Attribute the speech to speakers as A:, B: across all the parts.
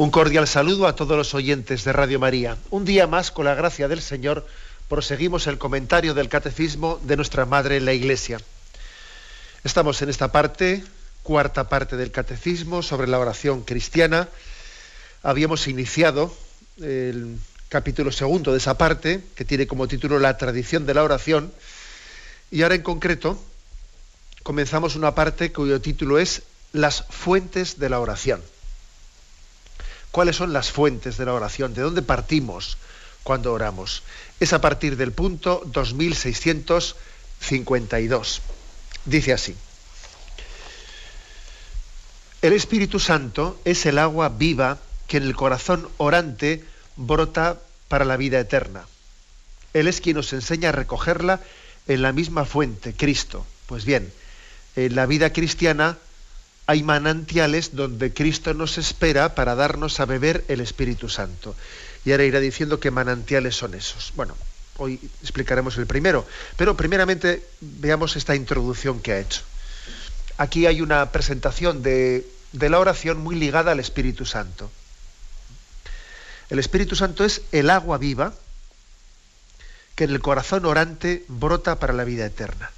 A: Un cordial saludo a todos los oyentes de Radio María. Un día más, con la gracia del Señor, proseguimos el comentario del catecismo de nuestra Madre la Iglesia. Estamos en esta parte, cuarta parte del catecismo, sobre la oración cristiana. Habíamos iniciado el capítulo segundo de esa parte, que tiene como título La tradición de la oración, y ahora en concreto comenzamos una parte cuyo título es Las fuentes de la oración cuáles son las fuentes de la oración, de dónde partimos cuando oramos. Es a partir del punto 2652. Dice así. El Espíritu Santo es el agua viva que en el corazón orante brota para la vida eterna. Él es quien nos enseña a recogerla en la misma fuente, Cristo. Pues bien, en la vida cristiana hay manantiales donde Cristo nos espera para darnos a beber el Espíritu Santo. Y ahora irá diciendo qué manantiales son esos. Bueno, hoy explicaremos el primero, pero primeramente veamos esta introducción que ha hecho. Aquí hay una presentación de, de la oración muy ligada al Espíritu Santo. El Espíritu Santo es el agua viva que en el corazón orante brota para la vida eterna.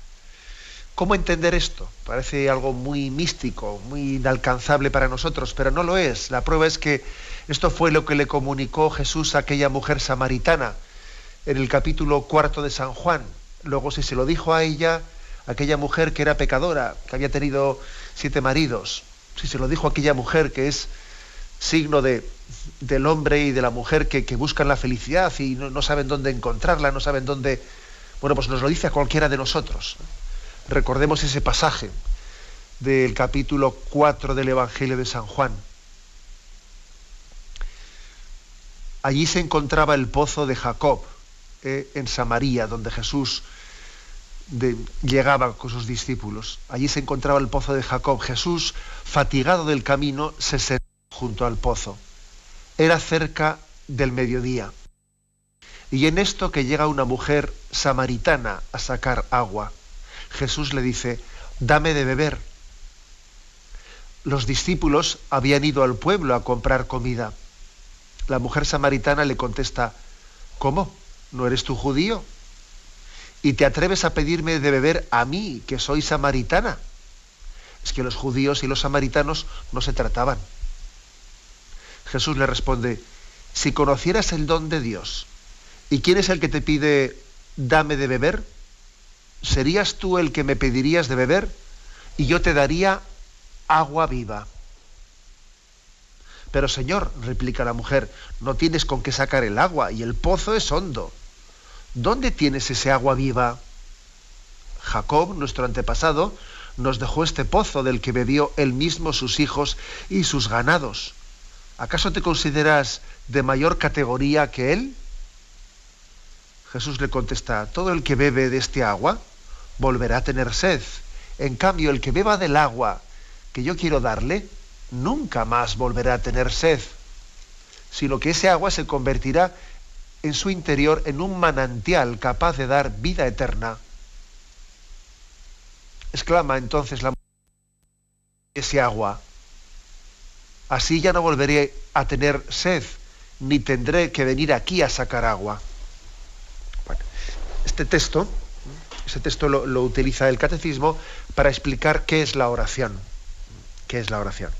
A: ¿Cómo entender esto? Parece algo muy místico, muy inalcanzable para nosotros, pero no lo es. La prueba es que esto fue lo que le comunicó Jesús a aquella mujer samaritana en el capítulo cuarto de San Juan. Luego, si se lo dijo a ella, aquella mujer que era pecadora, que había tenido siete maridos, si se lo dijo a aquella mujer que es signo de, del hombre y de la mujer que, buscan la felicidad y no, no saben dónde encontrarla, no saben dónde... Bueno, pues nos lo dice a cualquiera de nosotros. Recordemos ese pasaje del capítulo 4 del Evangelio de San Juan. Allí se encontraba el pozo de Jacob, eh, en Samaria, donde Jesús llegaba con sus discípulos. Allí se encontraba el pozo de Jacob. Jesús, fatigado del camino, se sentó junto al pozo. Era cerca del mediodía. Y en esto que llega una mujer samaritana a sacar agua. Jesús le dice, dame de beber. Los discípulos habían ido al pueblo a comprar comida. La mujer samaritana le contesta, ¿cómo? ¿No eres tú judío? ¿Y te atreves a pedirme de beber a mí, que soy samaritana? Es que los judíos y los samaritanos no se trataban. Jesús le responde, si conocieras el don de Dios, ¿y quién es el que te pide, dame de beber? ¿Serías tú el que me pedirías de beber? Y yo te daría agua viva. Pero Señor, replica la mujer, no tienes con qué sacar el agua y el pozo es hondo. ¿Dónde tienes ese agua viva? Jacob, nuestro antepasado, nos dejó este pozo del que bebió él mismo, sus hijos y sus ganados. ¿Acaso te consideras de mayor categoría que él? Jesús le contesta, todo el que bebe de este agua volverá a tener sed. En cambio, el que beba del agua que yo quiero darle, nunca más volverá a tener sed, sino que ese agua se convertirá en su interior en un manantial capaz de dar vida eterna. Exclama entonces la ese agua. Así ya no volveré a tener sed, ni tendré que venir aquí a sacar agua. este texto ese texto lo, utiliza el catecismo para explicar qué es la oración. ¿Qué es la oración?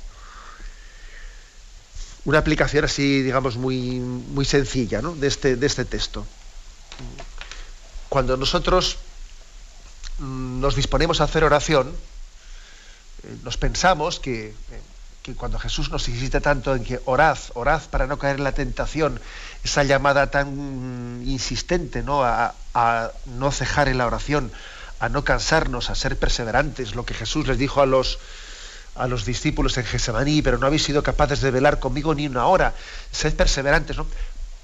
A: Una aplicación así, digamos, muy, muy sencilla de, este, de este texto. Cuando nosotros mm, nos disponemos a hacer oración, eh, nos pensamos que, eh, que, cuando Jesús nos insiste tanto en que orad, orad para no caer en la tentación, esa llamada tan insistente ¿no? A, no cejar en la oración, a no cansarnos, a ser perseverantes, lo que Jesús les dijo a los, a los discípulos en Gesemaní, pero no habéis sido capaces de velar conmigo ni una hora. Sed perseverantes, ¿no?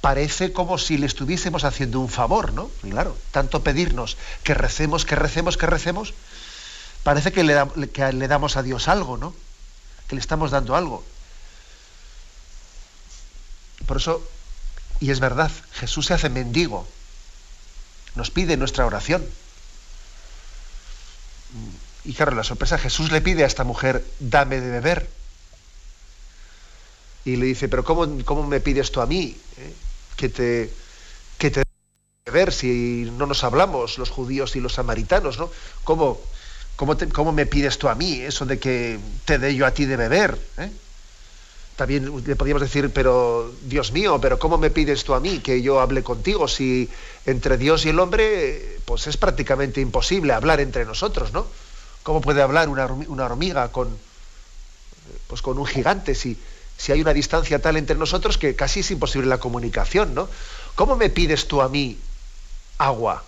A: Parece como si le estuviésemos haciendo un favor, ¿no? claro, tanto pedirnos que recemos, que recemos, que recemos, parece que le, que le damos a Dios algo, ¿no? Que le estamos dando algo. Por eso, y es verdad, Jesús se hace mendigo, nos pide nuestra oración. Y claro, la sorpresa, Jesús le pide a esta mujer, dame de beber. Y le dice, pero ¿cómo, cómo me pides tú a mí eh, que te, que te beber si no nos hablamos los judíos y los samaritanos? ¿no? ¿Cómo, cómo, ¿Cómo me pides tú a mí eso de que te dé yo a ti de beber? Eh? También le podríamos decir, pero Dios mío, pero ¿cómo me pides tú a mí que yo hable contigo si entre Dios y el hombre pues es prácticamente imposible hablar entre nosotros, ¿no? ¿Cómo puede hablar una, hormiga con, pues con un gigante si, si hay una distancia tal entre nosotros que casi es imposible la comunicación, ¿no? ¿Cómo me pides tú a mí agua?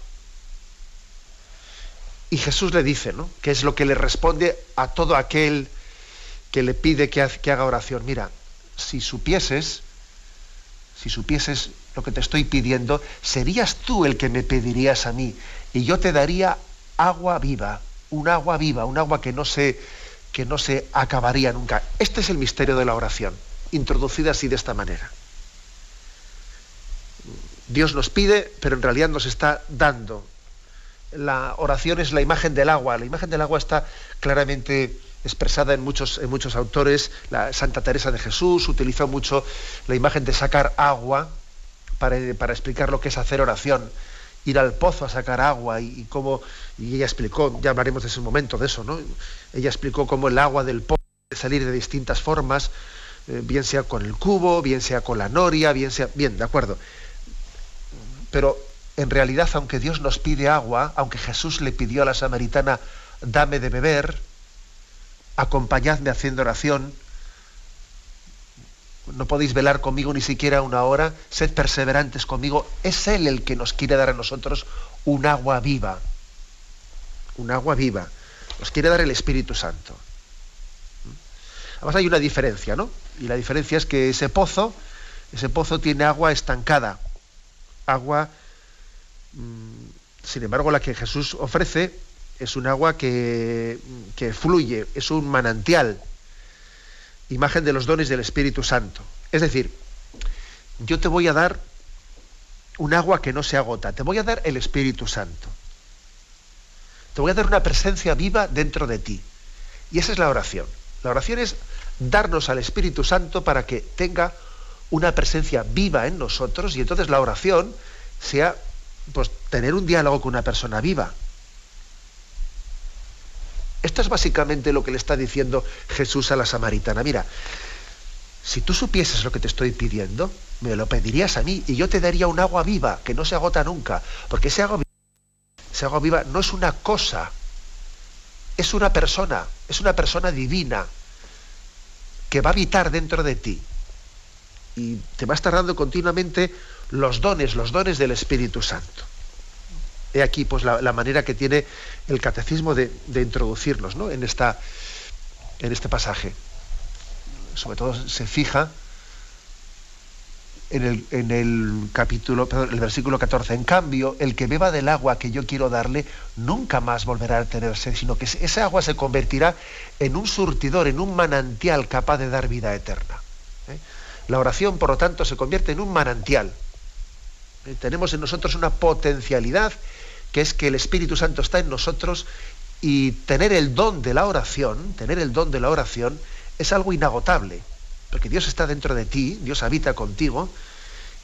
A: Y Jesús le dice, ¿no? Que es lo que le responde a todo aquel que le pide que haga oración. Mira, si supieses, si supieses lo que te estoy pidiendo, serías tú el que me pedirías a mí y yo te daría agua viva un agua viva, un agua que no se, que no se acabaría nunca. Este es el misterio de la oración, introducida así de esta manera. Dios nos pide, pero en realidad nos está dando. La oración es la imagen del agua. La imagen del agua está claramente expresada en muchos, en muchos autores. La Santa Teresa de Jesús utiliza mucho la imagen de sacar agua para, para explicar lo que es hacer oración ir al pozo a sacar agua y, cómo, y ella explicó, ya hablaremos de ese momento, de eso, ¿no? Ella explicó cómo el agua del pozo puede salir de distintas formas, eh, bien sea con el cubo, bien sea con la noria, bien sea, bien, de acuerdo. Pero en realidad, aunque Dios nos pide agua, aunque Jesús le pidió a la samaritana, dame de beber, acompañadme haciendo oración, no podéis velar conmigo ni siquiera una hora, sed perseverantes conmigo. Es Él el que nos quiere dar a nosotros un agua viva. Un agua viva. Nos quiere dar el Espíritu Santo. Además hay una diferencia, ¿no? Y la diferencia es que ese pozo, ese pozo tiene agua estancada. Agua, mm, sin embargo, la que Jesús ofrece es un agua que, que fluye, es un manantial imagen de los dones del Espíritu Santo. Es decir, yo te voy a dar un agua que no se agota, te voy a dar el Espíritu Santo. Te voy a dar una presencia viva dentro de ti. Y esa es la oración. La oración es darnos al Espíritu Santo para que tenga una presencia viva en nosotros y entonces la oración sea pues tener un diálogo con una persona viva. Esto es básicamente lo que le está diciendo Jesús a la samaritana. Mira, si tú supieses lo que te estoy pidiendo, me lo pedirías a mí y yo te daría un agua viva que no se agota nunca, porque ese agua, viva no es una cosa, es una persona, es una persona divina que va a habitar dentro de ti y te va a estar dando continuamente los dones, los dones del Espíritu Santo. He aquí pues la, manera que tiene el catecismo de, introducirnos ¿no? en, esta, en este pasaje. Sobre todo se fija en el, en el capítulo, el versículo 14. En cambio, el que beba del agua que yo quiero darle, nunca más volverá a tener sed, sino que esa agua se convertirá en un surtidor, en un manantial capaz de dar vida eterna. ¿eh? La oración, por lo tanto, se convierte en un manantial. ¿Eh? Tenemos en nosotros una potencialidad que es que el Espíritu Santo está en nosotros y tener el don de la oración, tener el don de la oración es algo inagotable, porque Dios está dentro de ti, Dios habita contigo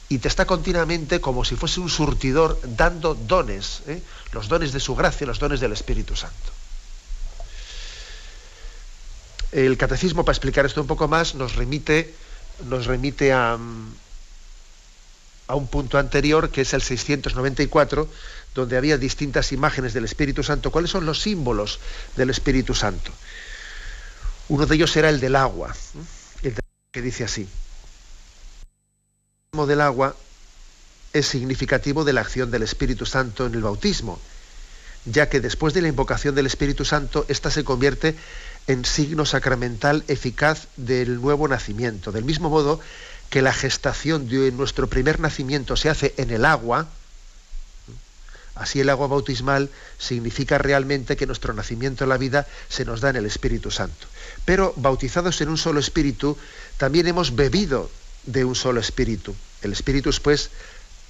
A: y te está continuamente como si fuese un surtidor dando dones, ¿eh? los dones de su gracia, los dones del Espíritu Santo. El catecismo, para explicar esto un poco más, nos remite, nos remite a, a un punto anterior, que es el 694, donde había distintas imágenes del Espíritu Santo. ¿Cuáles son los símbolos del Espíritu Santo? Uno de ellos era el del agua, el que dice así. El del agua es significativo de la acción del Espíritu Santo en el bautismo, ya que después de la invocación del Espíritu Santo, ésta se convierte en signo sacramental eficaz del nuevo nacimiento. Del mismo modo que la gestación de nuestro primer nacimiento se hace en el agua, así el agua bautismal significa realmente que nuestro nacimiento en la vida se nos da en el Espíritu Santo. Pero bautizados en un solo Espíritu, también hemos bebido de un solo Espíritu. El Espíritu es pues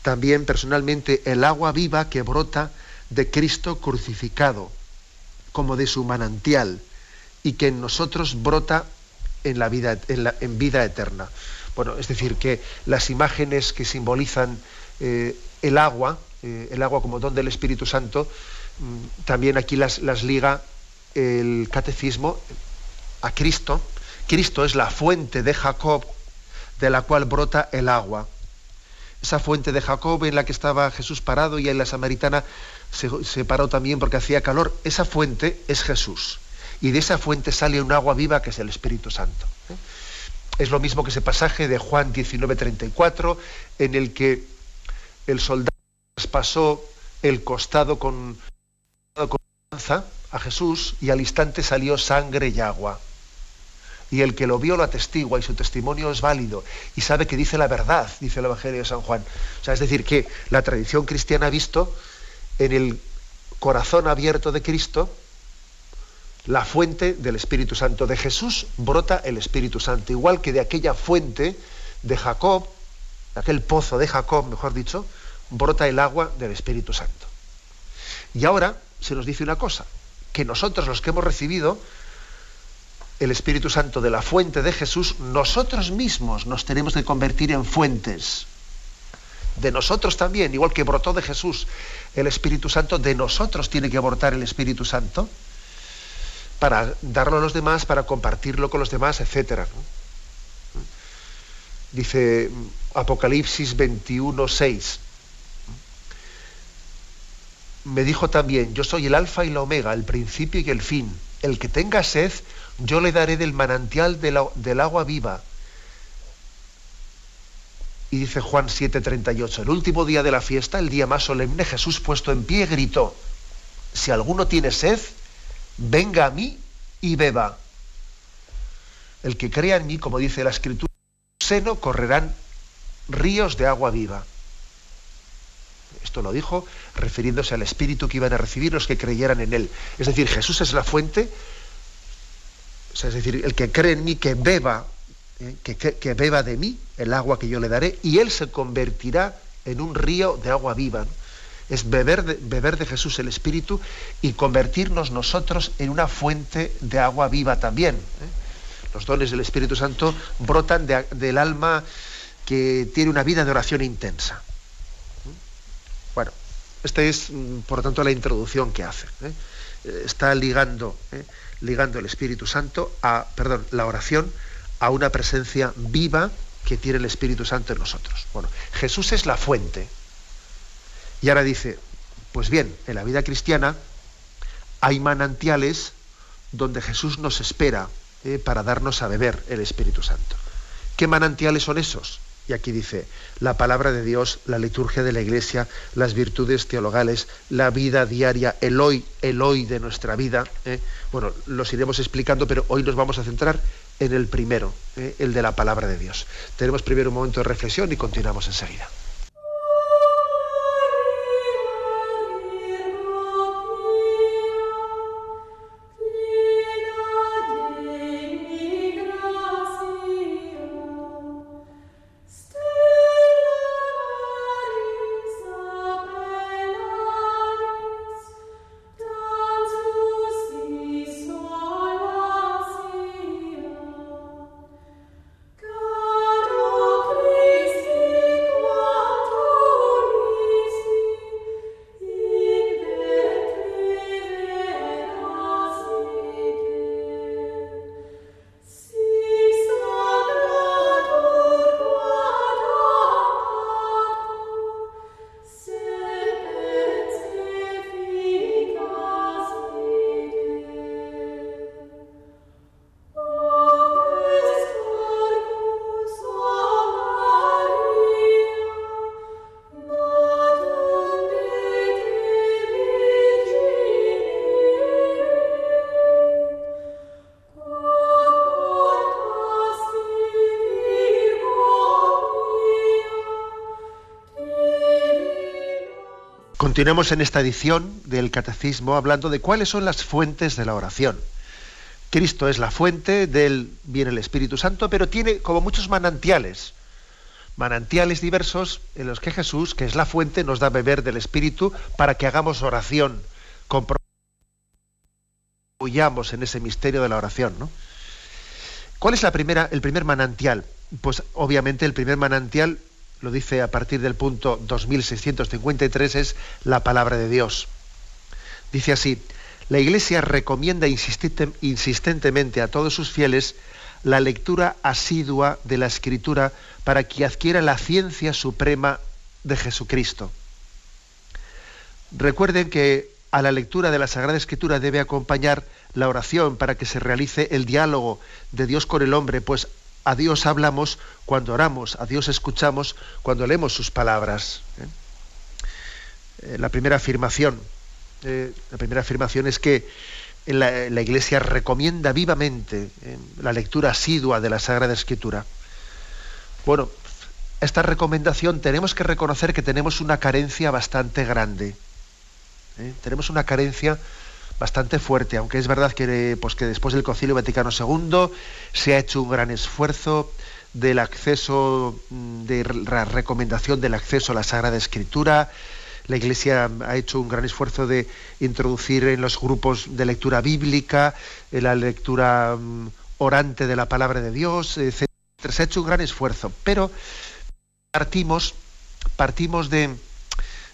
A: también personalmente el agua viva que brota de Cristo crucificado, como de su manantial, y que en nosotros brota en, la vida, eterna. Bueno, es decir, que las imágenes que simbolizan eh, el agua, eh, el agua como don del Espíritu Santo, mm, también aquí las, las liga el catecismo a Cristo. Cristo es la fuente de Jacob de la cual brota el agua. Esa fuente de Jacob en la que estaba Jesús parado y en la samaritana se, paró también porque hacía calor. Esa fuente es Jesús. Y de esa fuente sale un agua viva que es el Espíritu Santo. ¿eh? Es lo mismo que ese pasaje de Juan 19:34 en el que el soldado pasó el costado con, con lanza a Jesús y al instante salió sangre y agua y el que lo vio lo atestigua y su testimonio es válido y sabe que dice la verdad, dice el Evangelio de San Juan. O sea, es decir, que la tradición cristiana ha visto en el corazón abierto de Cristo la fuente del Espíritu Santo. De Jesús brota el Espíritu Santo, igual que de aquella fuente de Jacob, de aquel pozo de Jacob, mejor dicho, brota el agua del Espíritu Santo. Y ahora se nos dice una cosa, que nosotros los que hemos recibido el Espíritu Santo de la fuente de Jesús, nosotros mismos nos tenemos que convertir en fuentes. De nosotros también, igual que brotó de Jesús el Espíritu Santo, de nosotros tiene que brotar el Espíritu Santo para darlo a los demás, para compartirlo con los demás, etc. Dice Apocalipsis 21, 6. Me dijo también, yo soy el alfa y la omega, el principio y el fin. El que tenga sed, yo le daré del manantial del agua viva. Y dice Juan 7:38, el último día de la fiesta, el día más solemne, Jesús puesto en pie gritó, si alguno tiene sed, venga a mí y beba. El que crea en mí, como dice la escritura, seno correrán ríos de agua viva. Lo dijo refiriéndose al espíritu que iban a recibir los que creyeran en él. Es decir, Jesús es la fuente es decir, el que cree en mí, que beba, eh, que, beba de mí el agua que yo le daré, y él se convertirá en un río de agua viva. Es beber de, beber de Jesús el Espíritu y convertirnos nosotros en una fuente de agua viva también. ¿eh? Los dones del Espíritu Santo brotan del alma que tiene una vida de oración intensa. Esta es, mm, por lo tanto, la introducción que hace. ¿eh? Está ligando ligando el Espíritu Santo a, perdón, la oración a una presencia viva que tiene el Espíritu Santo en nosotros. Bueno, Jesús es la fuente. Y ahora dice, pues bien, en la vida cristiana hay manantiales donde Jesús nos espera eh, para darnos a beber el Espíritu Santo. ¿Qué manantiales son esos? Y aquí dice, la palabra de Dios, la liturgia de la iglesia, las virtudes teologales, la vida diaria, el hoy, el hoy de nuestra vida. ¿eh? Bueno, los iremos explicando, pero hoy nos vamos a centrar en el primero, ¿eh? el de la palabra de Dios. Tenemos primero un momento de reflexión y continuamos enseguida. Continuemos en esta edición del Catecismo hablando de cuáles son las fuentes de la oración. Cristo es la fuente, de él viene el Espíritu Santo, pero tiene como muchos manantiales, manantiales diversos en los que Jesús, que es la fuente, nos da beber del Espíritu para que hagamos oración, huyamos en ese misterio de la oración. ¿Cuál es la primera, el primer manantial? Pues obviamente el primer manantial lo dice a partir del punto 2653, es la palabra de Dios. Dice así, la Iglesia recomienda insistentemente a todos sus fieles la lectura asidua de la Escritura para que adquiera la ciencia suprema de Jesucristo. Recuerden que a la lectura de la Sagrada Escritura debe acompañar la oración para que se realice el diálogo de Dios con el hombre, pues a Dios hablamos cuando oramos, a Dios escuchamos cuando leemos sus palabras. ¿eh? Eh, la primera afirmación, eh, la primera afirmación es que la, la Iglesia recomienda vivamente la lectura asidua de la Sagrada Escritura. Bueno, esta recomendación tenemos que reconocer que tenemos una carencia bastante grande. Tenemos una carencia bastante fuerte, aunque es verdad que, pues, que después del Concilio Vaticano II se ha hecho un gran esfuerzo del acceso, mm, de la recomendación del acceso a la Sagrada Escritura. La Iglesia ha hecho un gran esfuerzo de introducir en los grupos de lectura bíblica, la lectura mm, orante de la palabra de Dios, etc. Se ha hecho un gran esfuerzo, pero partimos, partimos de,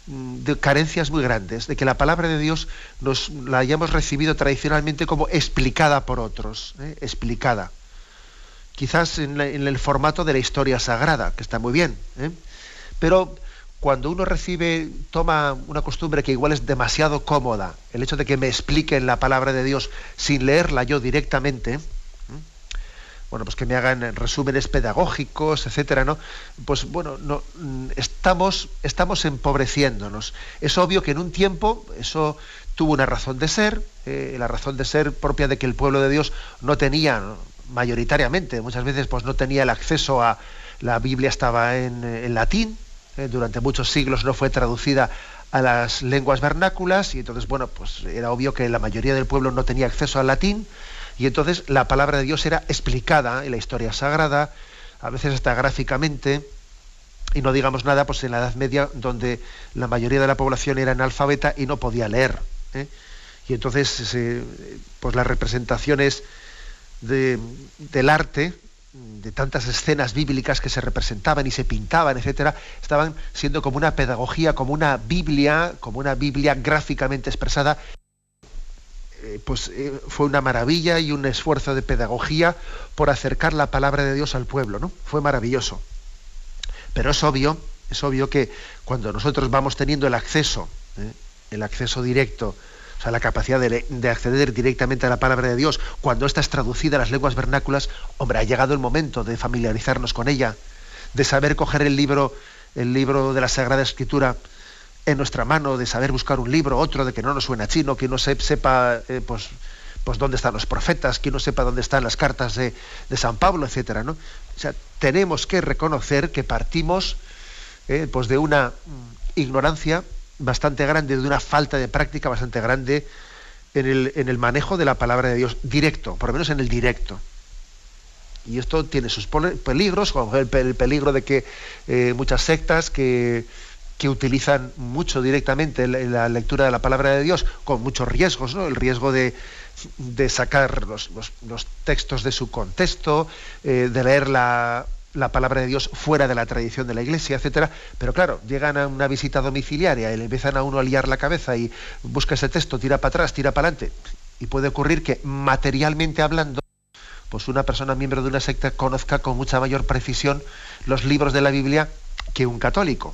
A: de carencias muy grandes, de que la palabra de Dios nos la hayamos recibido tradicionalmente como explicada por otros, ¿eh? explicada. Quizás en, el formato de la historia sagrada, que está muy bien, ¿eh? pero cuando uno recibe, toma una costumbre que igual es demasiado cómoda, el hecho de que me expliquen la palabra de Dios sin leerla yo directamente, bueno, pues que me hagan resúmenes pedagógicos, etcétera, ¿no? Pues bueno, no, mm, estamos, estamos empobreciéndonos. Es obvio que en un tiempo eso tuvo una razón de ser, eh, la razón de ser propia de que el pueblo de Dios no tenía, mayoritariamente, muchas veces pues no tenía el acceso a la Biblia estaba en, latín, eh, durante muchos siglos no fue traducida a las lenguas vernáculas y entonces bueno pues era obvio que la mayoría del pueblo no tenía acceso al latín y entonces la palabra de Dios era explicada en la historia sagrada, a veces hasta gráficamente, y no digamos nada pues en la Edad Media, donde la mayoría de la población era analfabeta y no podía leer. ¿eh? Y entonces pues las representaciones del arte, de tantas escenas bíblicas que se representaban y se pintaban, etcétera, estaban siendo como una pedagogía, como una Biblia, como una Biblia gráficamente expresada eh, pues eh, fue una maravilla y un esfuerzo de pedagogía por acercar la palabra de Dios al pueblo, ¿no? Fue maravilloso. Pero es obvio, es obvio que cuando nosotros vamos teniendo el acceso, ¿eh? el acceso directo, o sea, la capacidad de, de, acceder directamente a la palabra de Dios, cuando esta es traducida a las lenguas vernáculas, hombre, ha llegado el momento de familiarizarnos con ella, de saber coger el libro, el libro de la Sagrada Escritura en nuestra mano de saber buscar un libro, otro de que no nos suena chino, que no sepa eh, pues, pues dónde están los profetas, que no sepa dónde están las cartas de, San Pablo, etcétera, ¿no? O sea, tenemos que reconocer que partimos eh, pues de una mm, ignorancia bastante grande, de una falta de práctica bastante grande en el, en el manejo de la palabra de Dios directo, por lo menos en el directo. Y esto tiene sus peligros, como el, peligro de que eh, muchas sectas que que utilizan mucho directamente la, lectura de la palabra de Dios, con muchos riesgos, ¿no? El riesgo de, sacar los, textos de su contexto, eh, de leer la, palabra de Dios fuera de la tradición de la iglesia, etcétera. Pero claro, llegan a una visita domiciliaria y le empiezan a uno a liar la cabeza y busca ese texto, tira para atrás, tira para adelante. Y puede ocurrir que materialmente hablando, pues una persona miembro de una secta conozca con mucha mayor precisión los libros de la Biblia que un católico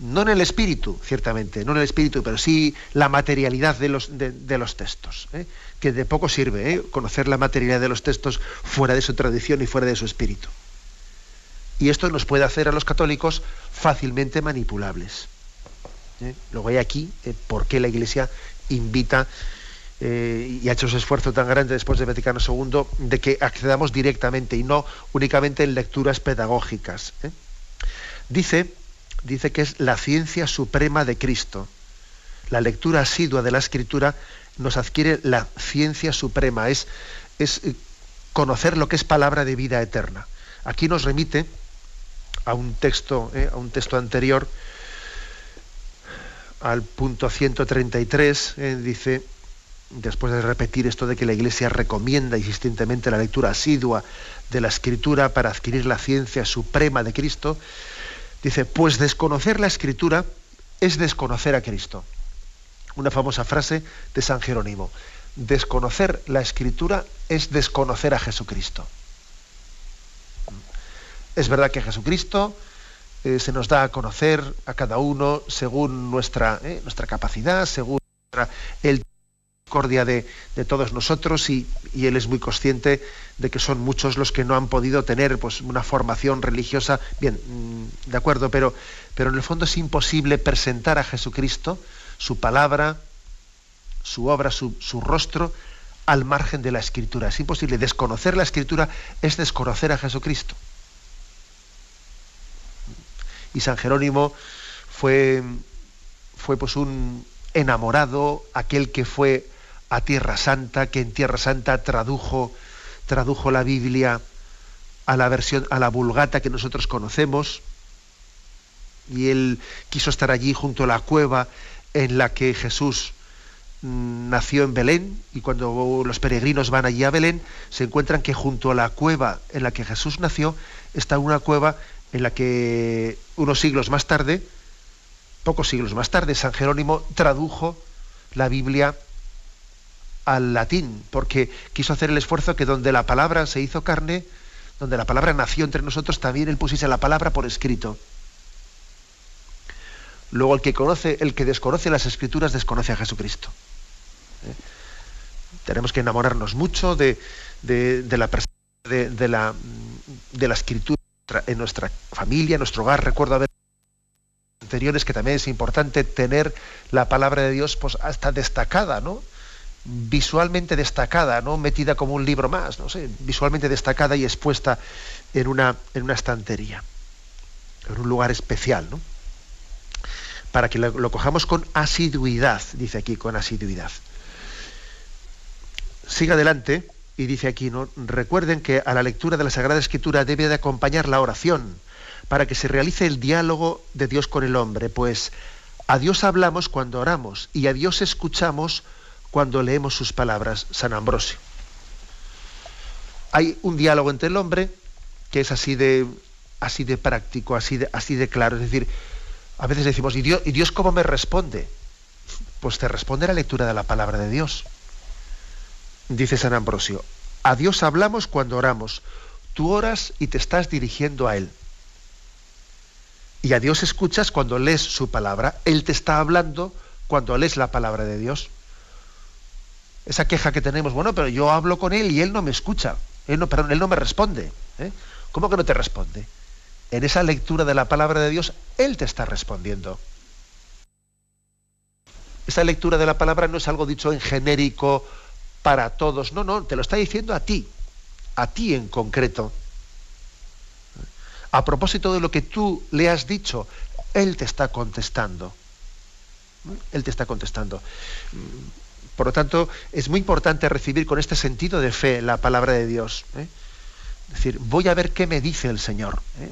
A: no en el espíritu, ciertamente, no en el espíritu, pero sí la materialidad de los, de, los textos, ¿eh? que de poco sirve ¿eh? conocer la materialidad de los textos fuera de su tradición y fuera de su espíritu. Y esto nos puede hacer a los católicos fácilmente manipulables. ¿eh? Luego hay aquí por qué la Iglesia invita y ha hecho ese esfuerzo tan grande después de Vaticano II de que accedamos directamente y no únicamente en lecturas pedagógicas. Dice dice que es la ciencia suprema de Cristo. La lectura asidua de la Escritura nos adquiere la ciencia suprema, es, es eh, conocer lo que es palabra de vida eterna. Aquí nos remite a un texto, eh, a un texto anterior, al punto 133, eh, dice, después de repetir esto de que la Iglesia recomienda insistentemente la lectura asidua de la Escritura para adquirir la ciencia suprema de Cristo, dice, pues desconocer la Escritura es desconocer a Cristo. Una famosa frase de San Jerónimo, desconocer la Escritura es desconocer a Jesucristo. Es verdad que Jesucristo eh, se nos da a conocer a cada uno según nuestra, eh, nuestra capacidad, según el misericordia de, todos nosotros y, él es muy consciente de que son muchos los que no han podido tener pues, una formación religiosa. Bien, mm, de acuerdo, pero, pero en el fondo es imposible presentar a Jesucristo, su palabra, su obra, su, su rostro, al margen de la escritura. Es imposible. Desconocer la escritura es desconocer a Jesucristo. Y San Jerónimo fue, fue pues un enamorado, aquel que fue a Tierra Santa, que en Tierra Santa tradujo, tradujo la Biblia a la versión, a la vulgata que nosotros conocemos, y él quiso estar allí junto a la cueva en la que Jesús mm, nació en Belén, y cuando los peregrinos van allí a Belén, se encuentran que junto a la cueva en la que Jesús nació está una cueva en la que unos siglos más tarde, pocos siglos más tarde, San Jerónimo tradujo la Biblia al latín, porque quiso hacer el esfuerzo que donde la palabra se hizo carne, donde la palabra nació entre nosotros, también él pusiese la palabra por escrito. Luego el que conoce, el que desconoce las escrituras, desconoce a Jesucristo. ¿Eh? Tenemos que enamorarnos mucho de, de, la, de, la, de la escritura en nuestra familia, en nuestro hogar. Recuerdo haber anteriores que también es importante tener la palabra de Dios pues hasta destacada, ¿no? Visualmente destacada, ¿no? metida como un libro más, no sé, visualmente destacada y expuesta en una, en una estantería, en un lugar especial, ¿no? para que lo, cojamos con asiduidad, dice aquí, con asiduidad. Sigue adelante y dice aquí, ¿no? recuerden que a la lectura de la Sagrada Escritura debe de acompañar la oración para que se realice el diálogo de Dios con el hombre, pues a Dios hablamos cuando oramos y a Dios escuchamos cuando leemos sus palabras, San Ambrosio. Hay un diálogo entre el hombre que es así de, así de práctico, así de, así de claro. Es decir, a veces decimos, ¿y Dios, ¿y Dios cómo me responde? Pues te responde la lectura de la palabra de Dios. Dice San Ambrosio, a Dios hablamos cuando oramos. Tú oras y te estás dirigiendo a Él. Y a Dios escuchas cuando lees su palabra. Él te está hablando cuando lees la palabra de Dios esa queja que tenemos, bueno, pero yo hablo con él y él no me escucha, él no, perdón, él no me responde. ¿eh? ¿Cómo que no te responde? En esa lectura de la palabra de Dios, él te está respondiendo. Esa lectura de la palabra no es algo dicho en genérico para todos, no, no, te lo está diciendo a ti, a ti en concreto. A propósito de lo que tú le has dicho, él te está contestando. Él te está contestando. Por lo tanto, es muy importante recibir con este sentido de fe la palabra de Dios. ¿eh? Es decir, voy a ver qué me dice el Señor. ¿eh?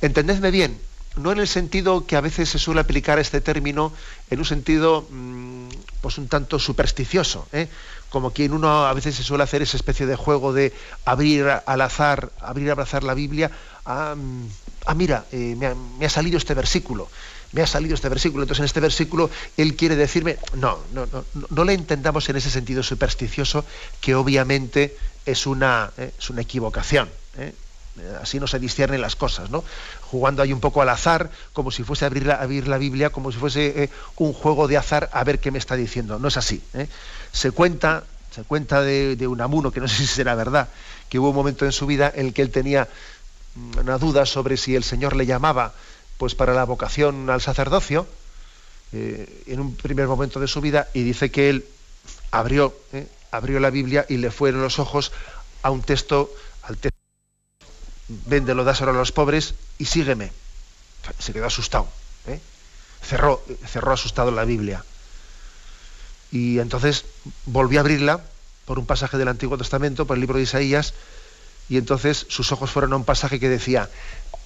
A: Entendedme bien, no en el sentido que a veces se suele aplicar este término, en un sentido mm, pues un tanto supersticioso, ¿eh? como quien uno a veces se suele hacer esa especie de juego de abrir al azar, abrir al azar la Biblia, ah, mm, ah mira, me ha salido este versículo me ha salido este versículo, entonces en este versículo él quiere decirme, no, no, no, no le entendamos en ese sentido supersticioso que obviamente es una, eh, es una equivocación. ¿eh? Así no se disciernen las cosas, ¿no? Jugando ahí un poco al azar, como si fuese abrir la, abrir la Biblia, como si fuese eh, un juego de azar a ver qué me está diciendo. No es así. Se cuenta, se cuenta de, de Unamuno, que no sé si será verdad, que hubo un momento en su vida en el que él tenía mm, una duda sobre si el Señor le llamaba pues para la vocación al sacerdocio eh, en un primer momento de su vida y dice que él abrió, eh, abrió la Biblia y le fueron los ojos a un texto, al texto, véndelo, dáselo a los pobres y sígueme. Se quedó asustado. ¿eh? Cerró, cerró asustado la Biblia. Y entonces volvió a abrirla por un pasaje del Antiguo Testamento, por el libro de Isaías, y entonces sus ojos fueron a un pasaje que decía,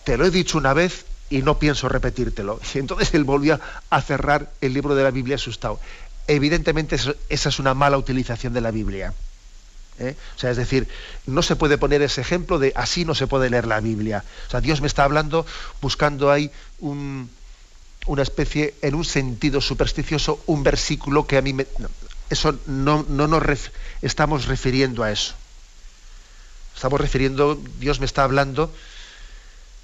A: te lo he dicho una vez y no pienso repetírtelo. Y entonces él volvió a cerrar el libro de la Biblia asustado. Evidentemente esa es una mala utilización de la Biblia. ¿eh? O sea, es decir, no se puede poner ese ejemplo de así no se puede leer la Biblia. O sea, Dios me está hablando buscando ahí una especie, en un sentido supersticioso, un versículo que a mí me... eso no, no nos estamos refiriendo a eso. Estamos refiriendo, Dios me está hablando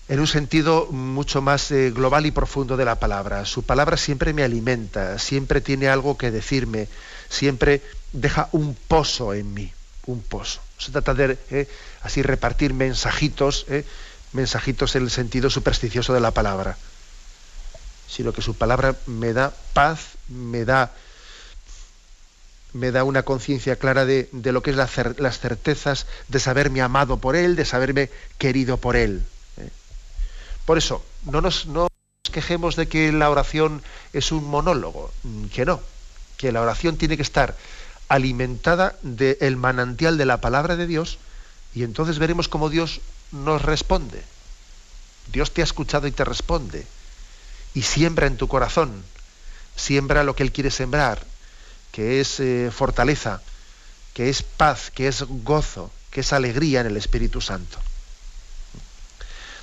A: en un sentido mucho más eh, global y profundo de la palabra. Su palabra siempre me alimenta, siempre tiene algo que decirme, siempre deja un pozo en mí un pozo. se trata de eh, así repartir mensajitos, eh, mensajitos en el sentido supersticioso de la palabra, sino que su palabra me da paz, me da, me da una conciencia clara de, lo que es las certezas de saberme amado por Él, de saberme querido por Él. Por eso, no nos, no nos quejemos de que la oración es un monólogo, que no, que la oración tiene que estar alimentada del manantial de la palabra de Dios y entonces veremos cómo Dios nos responde. Dios te ha escuchado y te responde. Y siembra en tu corazón, siembra lo que Él quiere sembrar, que es eh, fortaleza, que es paz, que es gozo, que es alegría en el Espíritu Santo.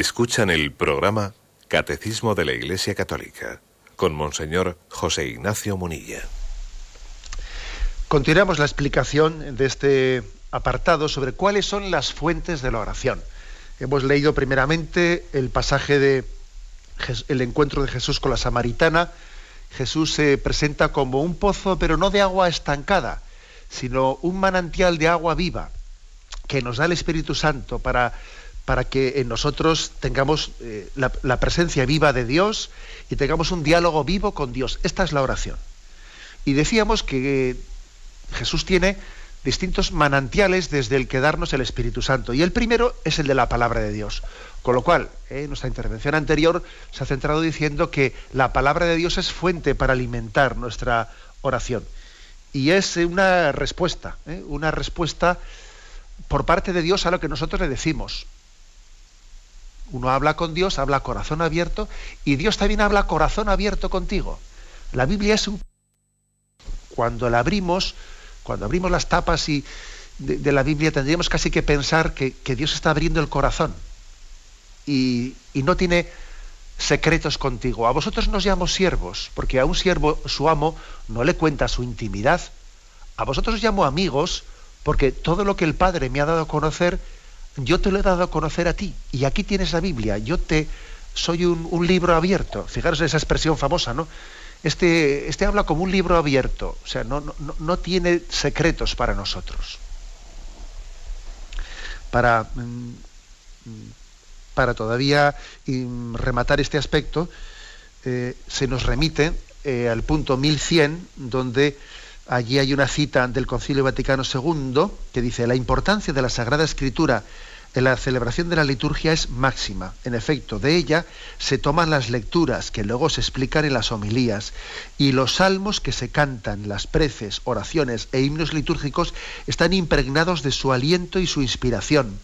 B: Escuchan el programa Catecismo de la Iglesia Católica con Monseñor José Ignacio Munilla.
A: Continuamos la explicación de este apartado sobre cuáles son las fuentes de la oración. Hemos leído primeramente el pasaje de el encuentro de Jesús con la samaritana. Jesús se presenta como un pozo, pero no de agua estancada, sino un manantial de agua viva que nos da el Espíritu Santo para para que en nosotros tengamos eh, la, presencia viva de Dios y tengamos un diálogo vivo con Dios. Esta es la oración. Y decíamos que Jesús tiene distintos manantiales desde el que darnos el Espíritu Santo. Y el primero es el de la palabra de Dios. Con lo cual, en nuestra intervención anterior se ha centrado diciendo que la palabra de Dios es fuente para alimentar nuestra oración. Y es una respuesta, ¿eh? una respuesta por parte de Dios a lo que nosotros le decimos. Uno habla con Dios, habla corazón abierto, y Dios también habla corazón abierto contigo. La Biblia es un... Cuando la abrimos, cuando abrimos las tapas y, de, la Biblia tendríamos casi que pensar que, Dios está abriendo el corazón y, no tiene secretos contigo. A vosotros nos llamo siervos, porque a un siervo su amo no le cuenta su intimidad. A vosotros os llamo amigos, porque todo lo que el Padre me ha dado a conocer, yo te lo he dado a conocer a ti. Y aquí tienes la Biblia, yo te soy un, libro abierto. Fijaros esa expresión famosa, ¿no? Este, este habla como un libro abierto, o sea, no, no, no tiene secretos para nosotros para, mm, para todavía mm, rematar este aspecto, eh, se nos remite eh, al punto 1100, donde allí hay una cita del Concilio Vaticano II que dice, la importancia de la Sagrada Escritura en la celebración de la liturgia es máxima. En efecto, de ella se toman las lecturas que luego se explican en las homilías y los salmos que se cantan, las preces, oraciones e himnos litúrgicos están impregnados de su aliento y su inspiración.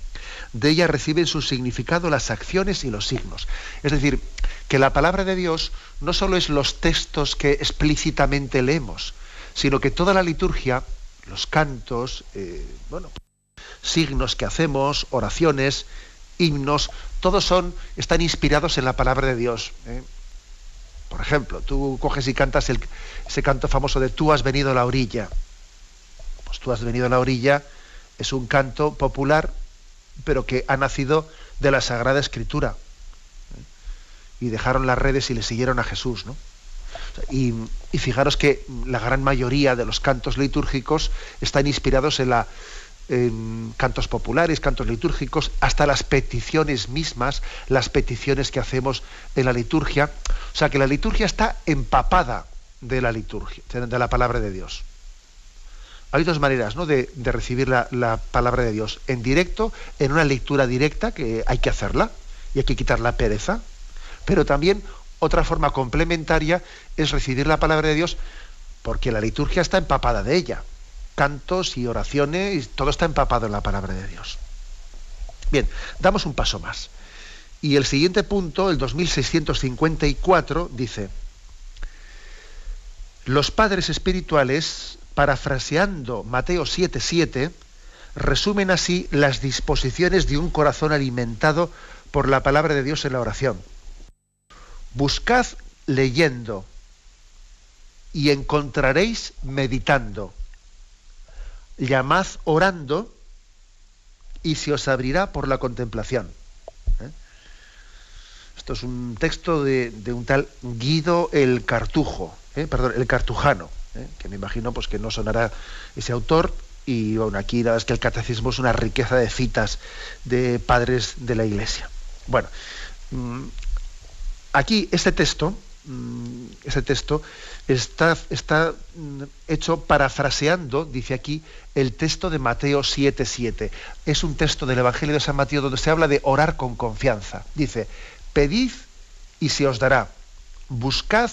A: De ella reciben su significado las acciones y los signos. Es decir, que la palabra de Dios no solo es los textos que explícitamente leemos, sino que toda la liturgia, los cantos, eh, bueno, signos que hacemos, oraciones, himnos, todos son, están inspirados en la palabra de Dios. ¿eh? Por ejemplo, tú coges y cantas ese canto famoso de Tú has venido a la orilla. Pues tú has venido a la orilla es un canto popular, pero que ha nacido de la Sagrada Escritura. ¿eh? Y dejaron las redes y le siguieron a Jesús. ¿no? Y, y, fijaros que la gran mayoría de los cantos litúrgicos están inspirados en la, cantos populares, cantos litúrgicos, hasta las peticiones mismas, las peticiones que hacemos en la liturgia. O sea que la liturgia está empapada de la liturgia, de la palabra de Dios. Hay dos maneras ¿no? de, recibir la, la, palabra de Dios. En directo, en una lectura directa, que hay que hacerla, y hay que quitar la pereza. Pero también otra forma complementaria es recibir la palabra de Dios porque la liturgia está empapada de ella cantos y oraciones, y todo está empapado en la palabra de Dios. Bien, damos un paso más. Y el siguiente punto, el 2654, dice, los padres espirituales, parafraseando Mateo 7:7, resumen así las disposiciones de un corazón alimentado por la palabra de Dios en la oración. Buscad leyendo y encontraréis meditando llamad orando y se os abrirá por la contemplación. ¿eh? Esto es un texto de, un tal Guido el Cartujo, ¿eh? perdón, el Cartujano, ¿eh? que me imagino pues, que no sonará ese autor. Y bueno, aquí la verdad es que el catecismo es una riqueza de citas de padres de la Iglesia. Bueno, mm, aquí este texto, mm, este texto está, mm, hecho parafraseando, dice aquí, el texto de Mateo 7.7. Es un texto del Evangelio de San Mateo donde se habla de orar con confianza. Dice, pedid y se os dará, buscad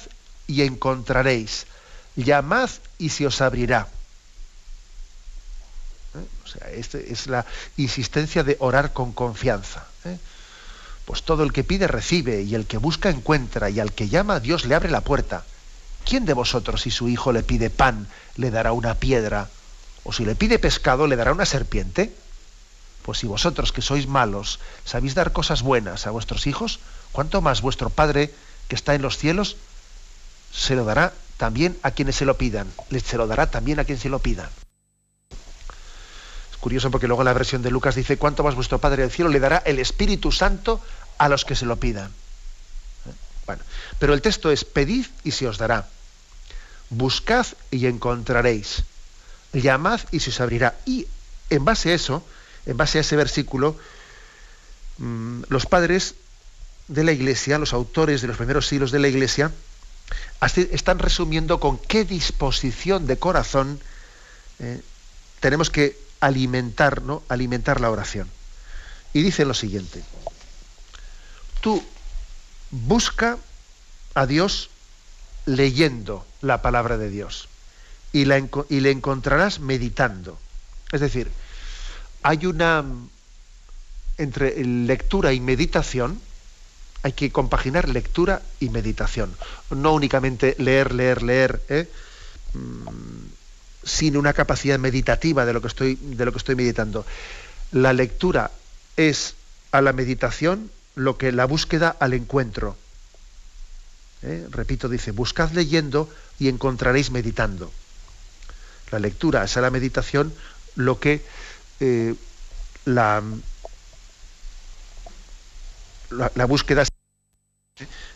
A: y encontraréis, llamad y se os abrirá. ¿Eh? O sea, esta es la insistencia de orar con confianza. ¿eh? Pues todo el que pide recibe y el que busca encuentra y al que llama Dios le abre la puerta. ¿Quién de vosotros si su hijo le pide pan le dará una piedra? ¿O si le pide pescado le dará una serpiente? Pues si vosotros que sois malos sabéis dar cosas buenas a vuestros hijos, ¿cuánto más vuestro Padre que está en los cielos se lo dará también a quienes se lo pidan? Se lo dará también a quien se lo pidan. Es curioso porque luego la versión de Lucas dice, ¿cuánto más vuestro Padre del cielo le dará el Espíritu Santo a los que se lo pidan? Bueno, pero el texto es pedid y se os dará. Buscad y encontraréis. Llamad y se os abrirá. Y en base a eso, en base a ese versículo, mm, los padres de la iglesia, los autores de los primeros siglos de la iglesia, están resumiendo con qué disposición de corazón eh, tenemos que alimentar, ¿no? alimentar la oración. Y dice lo siguiente, tú busca a Dios leyendo la palabra de Dios y, y le encontrarás meditando. Es decir, hay una entre lectura y meditación, hay que compaginar lectura y meditación. No únicamente leer, leer, leer, ¿eh? mm, sin una capacidad meditativa de lo que estoy, de lo que estoy meditando. La lectura es a la meditación lo que la búsqueda al encuentro. ¿Eh? Repito, dice, buscad leyendo y encontraréis meditando. La lectura es a la meditación lo que eh, la, la, la, búsqueda.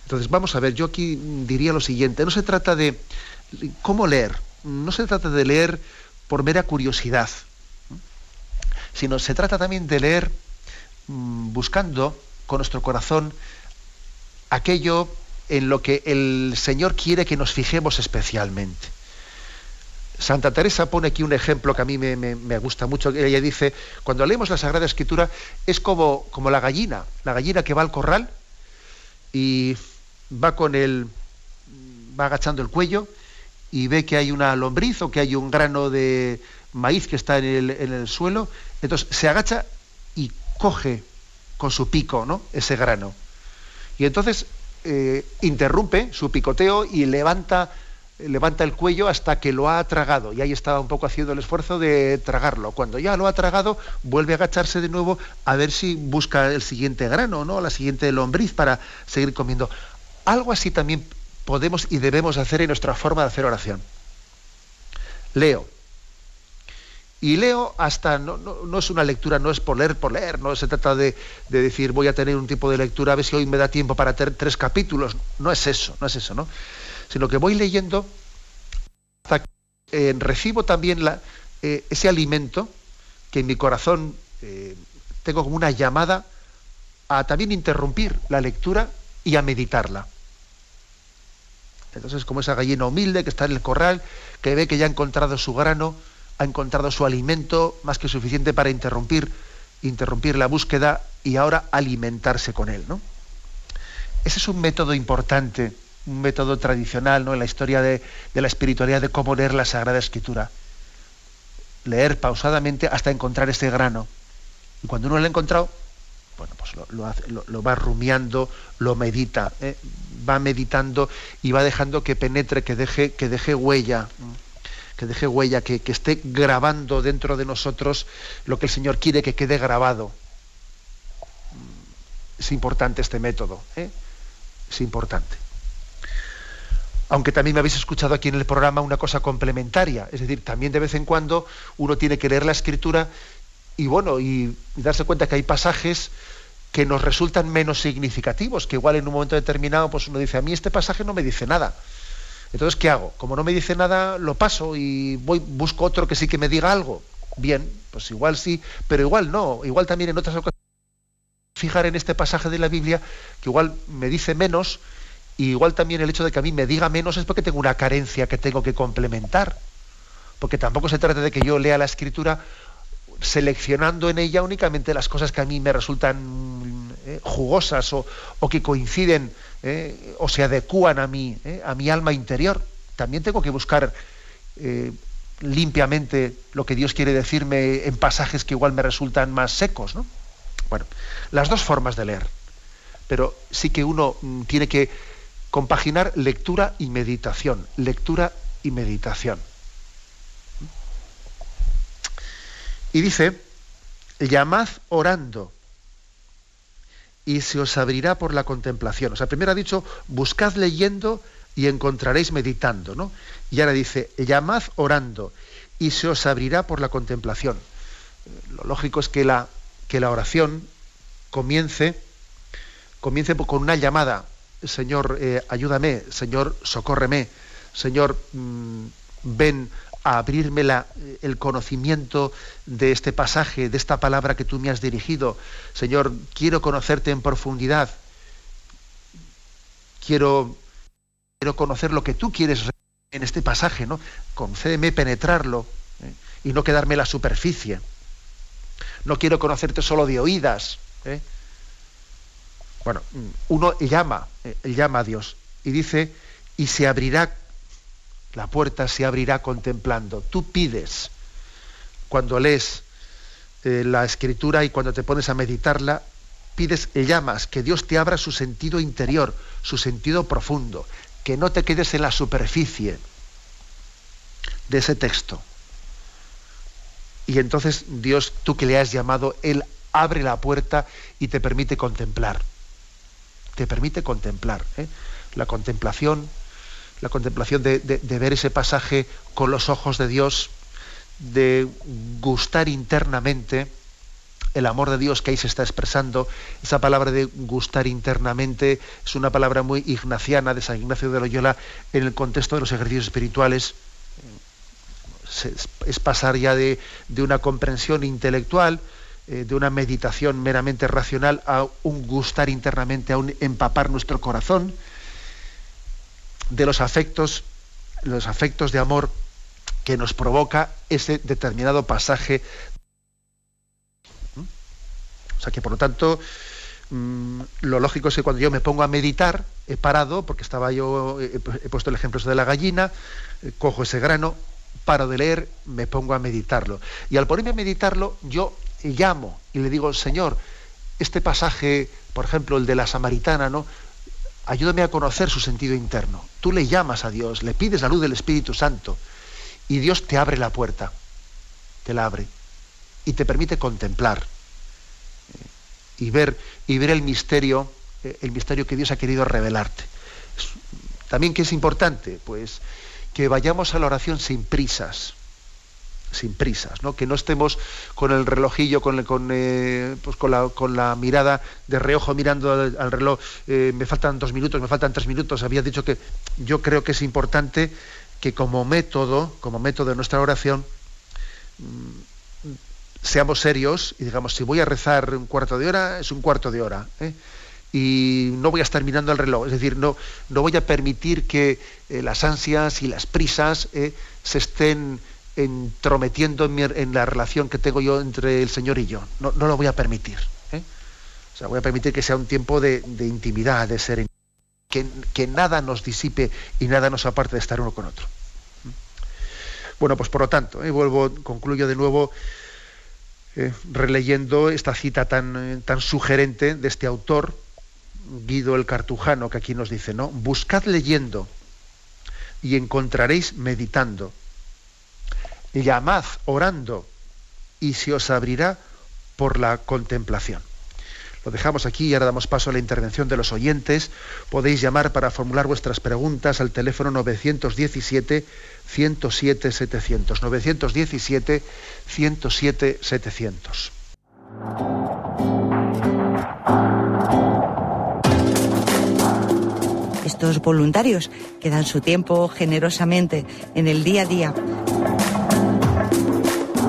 A: Entonces, vamos a ver, yo aquí diría lo siguiente, no se trata de cómo leer, no se trata de leer por mera curiosidad, sino se trata también de leer mm, buscando con nuestro corazón aquello en lo que el Señor quiere que nos fijemos especialmente. Santa Teresa pone aquí un ejemplo que a mí me, gusta mucho. Ella dice, cuando leemos la Sagrada Escritura es como, como la gallina, la gallina que va al corral y va con el, va agachando el cuello y ve que hay una lombriz o que hay un grano de maíz que está en el, en el suelo, entonces se agacha y coge con su pico ¿no? ese grano. Y entonces eh, interrumpe su picoteo y levanta, levanta el cuello hasta que lo ha tragado. Y ahí estaba un poco haciendo el esfuerzo de tragarlo. Cuando ya lo ha tragado, vuelve a agacharse de nuevo a ver si busca el siguiente grano, ¿no? la siguiente lombriz para seguir comiendo. Algo así también podemos y debemos hacer en nuestra forma de hacer oración. Leo. Y leo hasta, no, no, es una lectura, no es por leer, por leer, no se trata de, decir voy a tener un tipo de lectura, a ver si hoy me da tiempo para tener tres capítulos. No es eso, no es eso, ¿no? Sino que voy leyendo hasta que eh, recibo también eh, ese alimento que en mi corazón eh, tengo como una llamada a también interrumpir la lectura y a meditarla. Entonces, como esa gallina humilde que está en el corral, que ve que ya ha encontrado su grano, ha encontrado su alimento más que suficiente para interrumpir, interrumpir la búsqueda y ahora alimentarse con él. ¿no? Ese es un método importante, un método tradicional ¿no? en la historia de, de la espiritualidad de cómo leer la Sagrada Escritura. Leer pausadamente hasta encontrar ese grano. Y cuando uno lo ha encontrado, bueno, pues lo, va rumiando, lo medita, ¿eh? va meditando y va dejando que penetre, que deje, que deje huella, que deje huella, que, esté grabando dentro de nosotros lo que el Señor quiere que quede grabado. Es importante este método, ¿eh? es importante. Aunque también me habéis escuchado aquí en el programa una cosa complementaria, es decir, también de vez en cuando uno tiene que leer la escritura y bueno, y, darse cuenta que hay pasajes que nos resultan menos significativos, que igual en un momento determinado pues uno dice, a mí este pasaje no me dice nada. Entonces, ¿qué hago? Como no me dice nada, lo paso y voy, busco otro que sí que me diga algo. Bien, pues igual sí, pero igual no. Igual también en otras ocasiones fijar en este pasaje de la Biblia que igual me dice menos y igual también el hecho de que a mí me diga menos es porque tengo una carencia que tengo que complementar. Porque tampoco se trata de que yo lea la escritura seleccionando en ella únicamente las cosas que a mí me resultan eh, jugosas o, que coinciden eh, o se adecúan a mí, eh, a mi alma interior. También tengo que buscar limpiamente lo que Dios quiere decirme en pasajes que igual me resultan más secos. ¿no? Bueno, las dos formas de leer. Pero sí que uno mm, tiene que compaginar lectura y meditación. Lectura y meditación. Y dice, llamad orando y se os abrirá por la contemplación. O sea, primero ha dicho, buscad leyendo y encontraréis meditando, ¿no? Y ahora dice, llamad orando y se os abrirá por la contemplación. Lo lógico es que la, que la oración comience, comience con una llamada, Señor, eh, ayúdame, Señor, socórreme, Señor, mm, ven a abrirme el conocimiento de este pasaje, de esta palabra que tú me has dirigido. Señor, quiero conocerte en profundidad. Quiero, quiero conocer lo que tú quieres en este pasaje, ¿no? Concédeme penetrarlo ¿eh? y no quedarme en la superficie. No quiero conocerte solo de oídas. ¿eh? Bueno, uno llama, eh, llama a Dios y dice, y se abrirá la puerta se abrirá contemplando. Tú pides, cuando lees eh, la escritura y cuando te pones a meditarla, pides, llamas, que Dios te abra su sentido interior, su sentido profundo, que no te quedes en la superficie de ese texto. Y entonces Dios, tú que le has llamado, Él abre la puerta y te permite contemplar. Te permite contemplar. ¿eh? La contemplación, la contemplación de, ver ese pasaje con los ojos de Dios, de gustar internamente el amor de Dios que ahí se está expresando. Esa palabra de gustar internamente es una palabra muy ignaciana de San Ignacio de Loyola en el contexto de los ejercicios espirituales. Es pasar ya de, una comprensión intelectual, eh, de una meditación meramente racional, a un gustar internamente, a un empapar nuestro corazón de los afectos, los afectos de amor que nos provoca ese determinado pasaje o sea que por lo tanto, mm, lo lógico es que cuando yo me pongo a meditar, he parado, porque estaba yo, he, puesto el ejemplo de la gallina, eh, cojo ese grano, paro de leer, me pongo a meditarlo. Y al ponerme a meditarlo, yo llamo y le digo, Señor, este pasaje, por ejemplo, el de la samaritana, ¿no? Ayúdame a conocer su sentido interno. Tú le llamas a Dios, le pides la luz del Espíritu Santo y Dios te abre la puerta, te la abre y te permite contemplar y ver, y ver el misterio, eh, el misterio que Dios ha querido revelarte. También que es importante, pues, que vayamos a la oración sin prisas, sin prisas, ¿no? que no estemos con el relojillo, con, con, eh, pues con, la, con, la, mirada de reojo mirando al, reloj, eh, me faltan dos minutos, me faltan tres minutos. Había dicho que yo creo que es importante que como método, como método de nuestra oración, mm, seamos serios y digamos, si voy a rezar un cuarto de hora, es un cuarto de hora. ¿eh? Y no voy a estar mirando el reloj, es decir, no, no voy a permitir que las ansias y las prisas se estén entrometiendo en, la relación que tengo yo entre el Señor y yo. No, no lo voy a permitir. O sea, voy a permitir que sea un tiempo de, intimidad, de serenidad, que, que nada nos disipe y nada nos aparte de estar uno con otro. Bueno, pues por lo tanto, vuelvo, concluyo de nuevo eh, releyendo esta cita tan, eh, tan sugerente de este autor, Guido el Cartujano, que aquí nos dice, ¿no? Buscad leyendo y encontraréis meditando. Llamad orando y se os abrirá por la contemplación. Lo dejamos aquí y ahora damos paso a la intervención de los oyentes. Podéis llamar para formular vuestras preguntas al teléfono 917 107 700. 917 107 700.
C: Estos voluntarios que dan su tiempo generosamente en el día a día.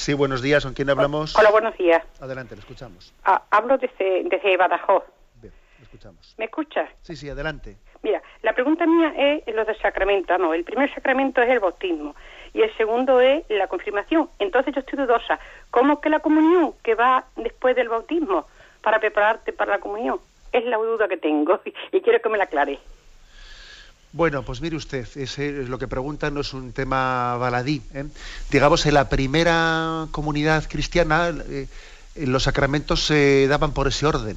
A: Sí, buenos días. ¿Con quién hablamos?
D: Hola, buenos días.
A: Adelante, le escuchamos.
D: Ah, hablo desde, desde Badajoz.
A: Bien, le escuchamos.
D: ¿Me escucha?
A: Sí, sí, adelante.
D: Mira, la pregunta mía es lo del sacramento. No, el primer sacramento es el bautismo y el segundo es la confirmación. Entonces yo estoy dudosa. ¿Cómo que la comunión que va después del bautismo para prepararte para la comunión? Es la duda que tengo y quiero que me la aclare.
A: Bueno, pues mire usted, lo que pregunta no es un tema baladí. ¿eh? Digamos, en la primera comunidad cristiana, eh, los sacramentos se daban por ese orden.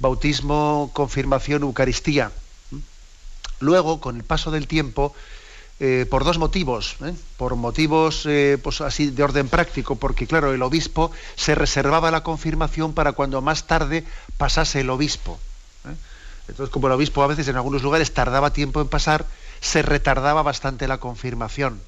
A: Bautismo, confirmación, Eucaristía. Luego, con el paso del tiempo, eh, por dos motivos, ¿eh? por motivos eh, pues así de orden práctico, porque claro, el obispo se reservaba la confirmación para cuando más tarde pasase el obispo. Entonces, como el obispo a veces en algunos lugares tardaba tiempo en pasar, se retardaba bastante la confirmación.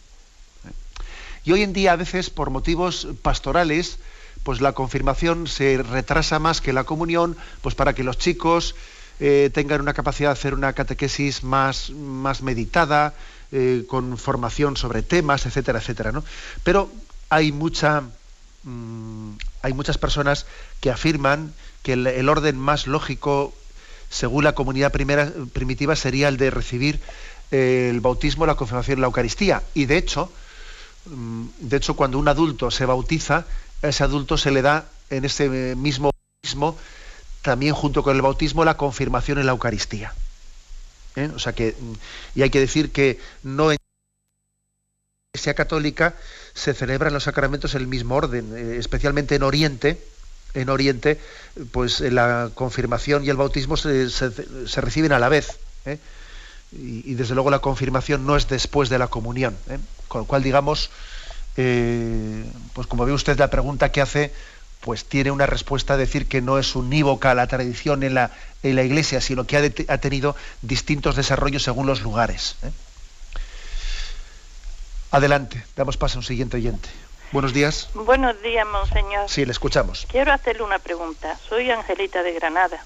A: Y hoy en día, a veces, por motivos pastorales, pues la confirmación se retrasa más que la comunión, pues para que los chicos eh, tengan una capacidad de hacer una catequesis más, más meditada, eh, con formación sobre temas, etcétera, etcétera. ¿no? Pero hay mucha mm, hay muchas personas que afirman que el, orden más lógico, según la comunidad primera, primitiva, sería el de recibir eh, el bautismo, la confirmación y la Eucaristía. Y de hecho, mm, de hecho, cuando un adulto se bautiza, a ese adulto se le da en ese mismo bautismo, también junto con el bautismo, la confirmación en la Eucaristía. ¿Eh? O sea que, y hay que decir que no en la Iglesia Católica se celebran los sacramentos en el mismo orden, eh, especialmente en Oriente. En Oriente, pues la confirmación y el bautismo se, reciben a la vez. ¿eh? Y, desde luego la confirmación no es después de la comunión. Con lo cual, digamos, eh, pues como ve usted la pregunta que hace, pues tiene una respuesta a decir que no es unívoca la tradición en la, Iglesia, sino que ha, tenido distintos desarrollos según los lugares. ¿eh? Adelante, damos paso a un siguiente oyente. Buenos días.
E: Buenos días, monseñor.
A: Sí, le escuchamos.
E: Quiero hacerle una pregunta. Soy Angelita de Granada.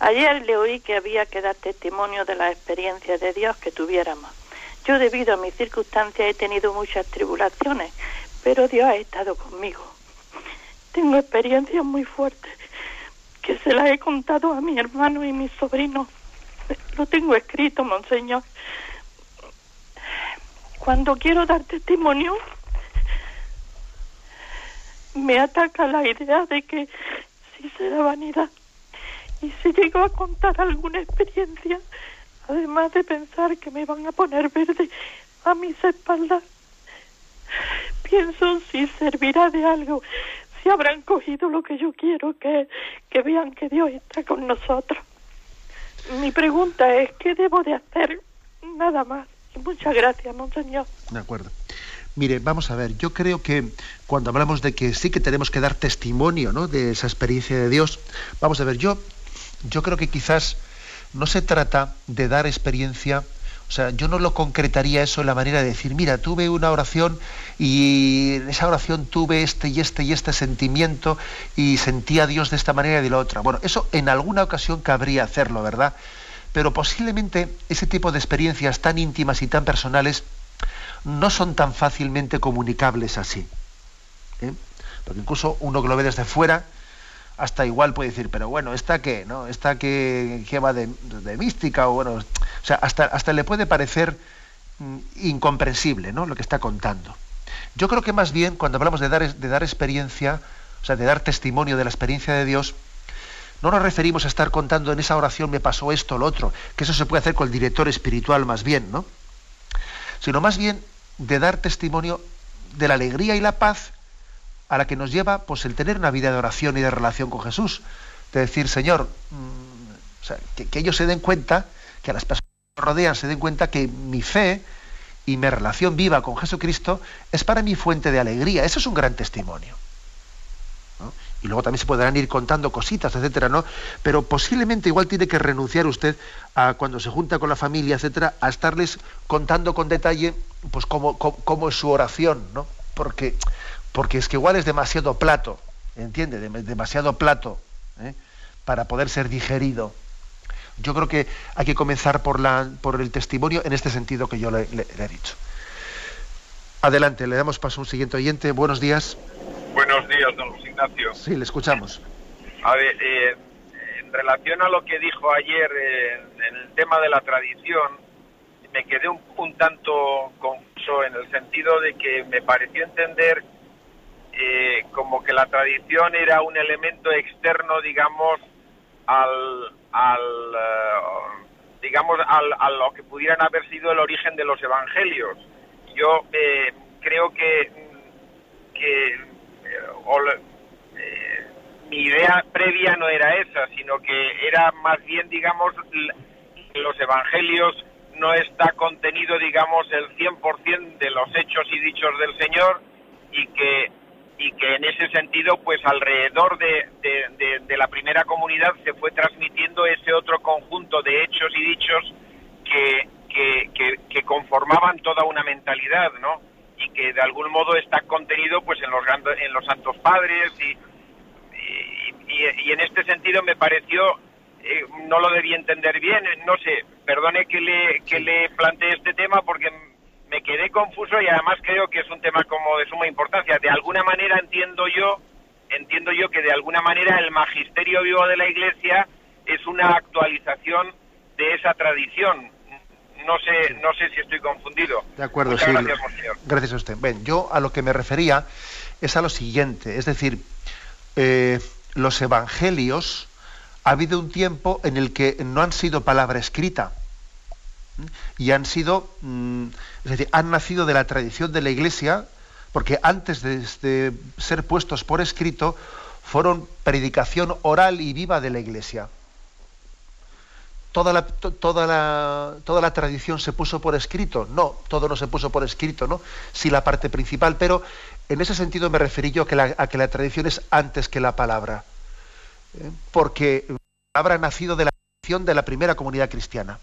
E: Ayer le oí que había que dar testimonio de la experiencia de Dios que tuviéramos. Yo debido a mis circunstancias he tenido muchas tribulaciones, pero Dios ha estado conmigo. Tengo experiencias muy fuertes que se las he contado a mi hermano y mis sobrinos. Lo tengo escrito, monseñor. Cuando quiero dar testimonio, me ataca la idea de que si será vanidad. Y si llego a contar alguna experiencia, además de pensar que me van a poner verde a mis espaldas. Pienso si servirá de algo, si habrán cogido lo que yo quiero, que, que vean que Dios está con nosotros. Mi pregunta es, ¿qué debo de hacer? Nada más. muchas gracias, monseñor.
A: De acuerdo. Mire, vamos a ver, yo creo que cuando hablamos de que sí que tenemos que dar testimonio ¿no? de esa experiencia de Dios, vamos a ver, yo, yo creo que quizás no se trata de dar experiencia, o sea, yo no lo concretaría eso en la manera de decir, mira, tuve una oración y en esa oración tuve este y este y este sentimiento y sentí a Dios de esta manera y de la otra. Bueno, eso en alguna ocasión cabría hacerlo, ¿verdad? Pero posiblemente ese tipo de experiencias tan íntimas y tan personales no son tan fácilmente comunicables así. ¿eh? Porque incluso uno que lo ve desde fuera, hasta igual puede decir, pero bueno, esta que, ¿no? Esta que, va de, mística, o bueno, o sea, hasta, hasta le puede parecer mm, incomprensible, ¿no? Lo que está contando. Yo creo que más bien cuando hablamos de dar, de dar experiencia, o sea, de dar testimonio de la experiencia de Dios, no nos referimos a estar contando en esa oración me pasó esto lo otro, que eso se puede hacer con el director espiritual más bien, ¿no? Sino más bien de dar testimonio de la alegría y la paz a la que nos lleva pues el tener una vida de oración y de relación con Jesús. De decir, Señor, mm, que, ellos se den cuenta, que a las personas que nos rodean se den cuenta que mi fe y mi relación viva con Jesucristo es para mí fuente de alegría. Eso es un gran testimonio. Y luego también se podrán ir contando cositas, etcétera, ¿no? Pero posiblemente igual tiene que renunciar usted a cuando se junta con la familia, etcétera, a estarles contando con detalle, pues cómo, cómo es su oración, ¿no? Porque porque es que igual es demasiado plato, ¿entiende? demasiado plato ¿eh? para poder ser digerido. Yo creo que hay que comenzar por, la, por el testimonio en este sentido que yo le, he dicho. Adelante, le damos paso a un siguiente oyente. Buenos días.
F: Buenos días, don Luis Ignacio.
A: Sí, le escuchamos.
F: A ver, eh, en relación a lo que dijo ayer eh, en el tema de la tradición, me quedé un, tanto confuso en el sentido de que me pareció entender eh, como que la tradición era un elemento externo, digamos, al, al eh, digamos, al, a lo que pudieran haber sido el origen de los evangelios. Yo eh, creo que, que mi idea previa no era esa, sino que era más bien, digamos, los evangelios no está contenido, digamos, el 100% de los hechos y dichos del Señor y que y que en ese sentido, pues alrededor de, de, la primera comunidad se fue transmitiendo ese otro conjunto de hechos y dichos que, que, que, conformaban toda una mentalidad, ¿no? Y que de algún modo está contenido, pues en los en los santos padres y, y, y en este sentido me pareció eh, no lo debí entender bien, no sé, perdone que le, que le plantee este tema porque me quedé confuso y además creo que es un tema como de suma importancia. De alguna manera entiendo yo, entiendo yo que de alguna manera el magisterio vivo de la Iglesia es una actualización de esa tradición. No sé, no sé si estoy confundido.
A: De acuerdo, sí. Gracias, gracias, a usted. Bien, yo a lo que me refería es a lo siguiente, es decir, eh, los evangelios ha habido un tiempo en el que no han sido palabra escrita y han sido, mm, es decir, han nacido de la tradición de la Iglesia, porque antes de, ser puestos por escrito fueron predicación oral y viva de la Iglesia. Toda la, toda, la, toda la, tradición se puso por escrito. No, todo no se puso por escrito, ¿no? Sí la parte principal, pero en ese sentido me referí yo a que la, la tradición es antes que la palabra. ¿eh? porque habrá nacido de la de la primera comunidad cristiana.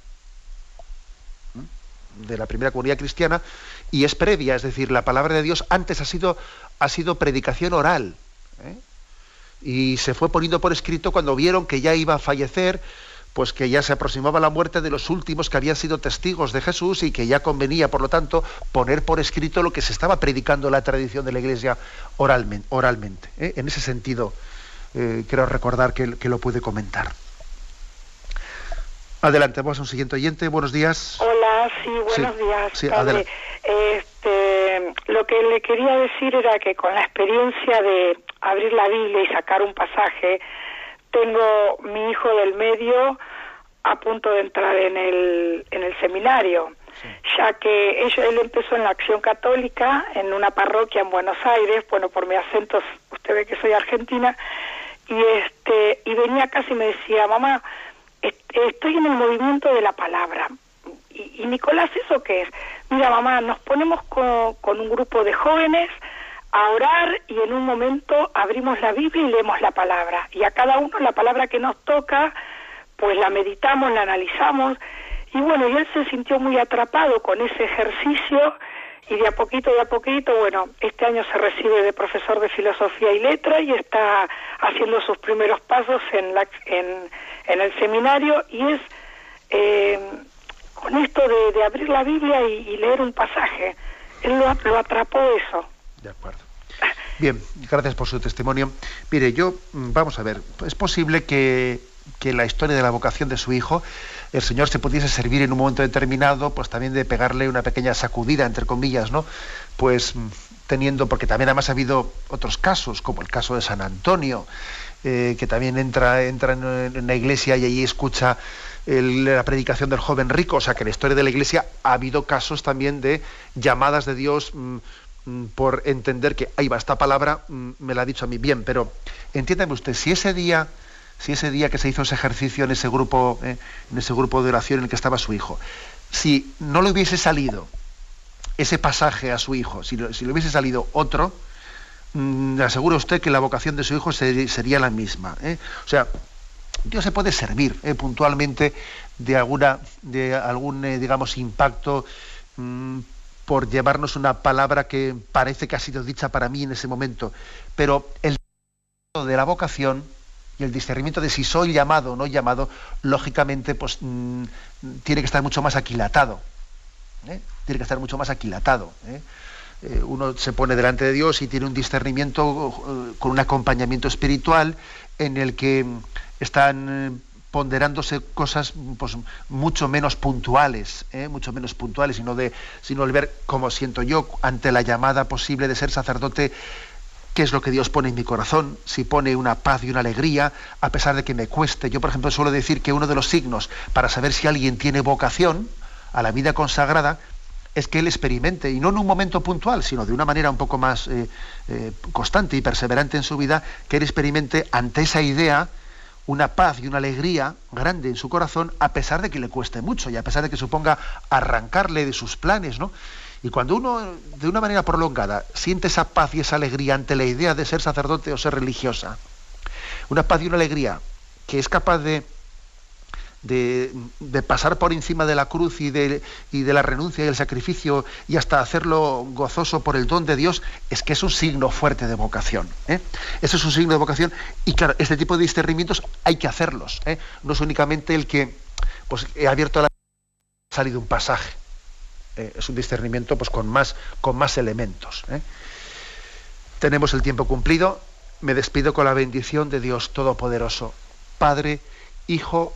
A: ¿Mm? De la primera comunidad cristiana y es previa, es decir, la palabra de Dios antes ha sido, ha sido predicación oral. ¿eh? Y se fue poniendo por escrito cuando vieron que ya iba a fallecer, pues que ya se aproximaba la muerte de los últimos que habían sido testigos de Jesús y que ya convenía, por lo tanto, poner por escrito lo que se estaba predicando en la tradición de la Iglesia oralmente. oralmente ¿eh? En ese sentido, eh, quiero recordar que, lo puede comentar. Adelante, vamos a un siguiente oyente. Buenos días.
G: Hola, sí, buenos días. Sí, este, lo que le quería decir era que con la experiencia de abrir la Biblia y sacar un pasaje, tengo mi hijo del medio a punto de entrar en el, en el seminario, ya que él empezó en la Acción Católica en una parroquia en Buenos Aires, bueno, por mi acento usted ve que soy argentina, y este y venía casi y me decía mamá estoy en el movimiento de la palabra y, Nicolás eso qué es mira mamá nos ponemos con, con, un grupo de jóvenes a orar y en un momento abrimos la Biblia y leemos la palabra y a cada uno la palabra que nos toca pues la meditamos la analizamos y bueno y él se sintió muy atrapado con ese ejercicio y de a poquito, de a poquito, bueno, este año se recibe de profesor de filosofía y letra y está haciendo sus primeros pasos en, la, en, el seminario y es eh, con esto de, abrir la Biblia y, leer un pasaje. Él lo, lo atrapó eso.
A: De acuerdo. Bien, gracias por su testimonio. Mire, yo, mm, vamos a ver, es posible que, que la historia de la vocación de su hijo el Señor se pudiese servir en un momento determinado, pues también de pegarle una pequeña sacudida, entre comillas, ¿no? Pues mm, teniendo, porque también además ha habido otros casos, como el caso de San Antonio, eh, que también entra, entra en, la iglesia y allí escucha la predicación del joven rico, o sea que en la historia de la iglesia ha habido casos también de llamadas de Dios mm, por entender que ahí va esta palabra, me la ha dicho a mí bien, pero entiéndame usted, si ese día si ese día que se hizo ese ejercicio en ese grupo, eh, en ese grupo de oración en el que estaba su hijo, si no le hubiese salido ese pasaje a su hijo, si, le hubiese salido otro, mm, le aseguro a usted que la vocación de su hijo sería la misma. ¿eh? O sea, Dios se puede servir ¿eh? puntualmente de alguna, de algún, digamos, impacto mm, por llevarnos una palabra que parece que ha sido dicha para mí en ese momento, pero el de la vocación y el discernimiento de si soy llamado o no llamado, lógicamente, pues mm, tiene que estar mucho más aquilatado. ¿eh? Tiene que estar mucho más aquilatado. ¿eh? Eh, uno se pone delante de Dios y tiene un discernimiento con un acompañamiento espiritual en el que están ponderándose cosas pues, mucho menos puntuales, mucho menos puntuales, sino de, sino el ver cómo siento yo ante la llamada posible de ser sacerdote qué es lo que Dios pone en mi corazón, si pone una paz y una alegría, a pesar de que me cueste. Yo, por ejemplo, suelo decir que uno de los signos para saber si alguien tiene vocación a la vida consagrada es que él experimente, y no en un momento puntual, sino de una manera un poco más eh, eh, constante y perseverante en su vida, que él experimente ante esa idea una paz y una alegría grande en su corazón, a pesar de que le cueste mucho y a pesar de que suponga arrancarle de sus planes, ¿no? Y cuando uno, de una manera prolongada, siente esa paz y esa alegría ante la idea de ser sacerdote o ser religiosa, una paz y una alegría que es capaz de, de, pasar por encima de la cruz y de, y de la renuncia y el sacrificio y hasta hacerlo gozoso por el don de Dios, es que es un signo fuerte de vocación. ¿eh? Eso es un signo de vocación y claro, este tipo de discernimientos hay que hacerlos. ¿eh? No es únicamente el que pues, he abierto la... ha salido un pasaje. Eh, es un discernimiento pues, con, más, con más elementos. ¿eh? Tenemos el tiempo cumplido. Me despido con la bendición de Dios Todopoderoso, Padre, Hijo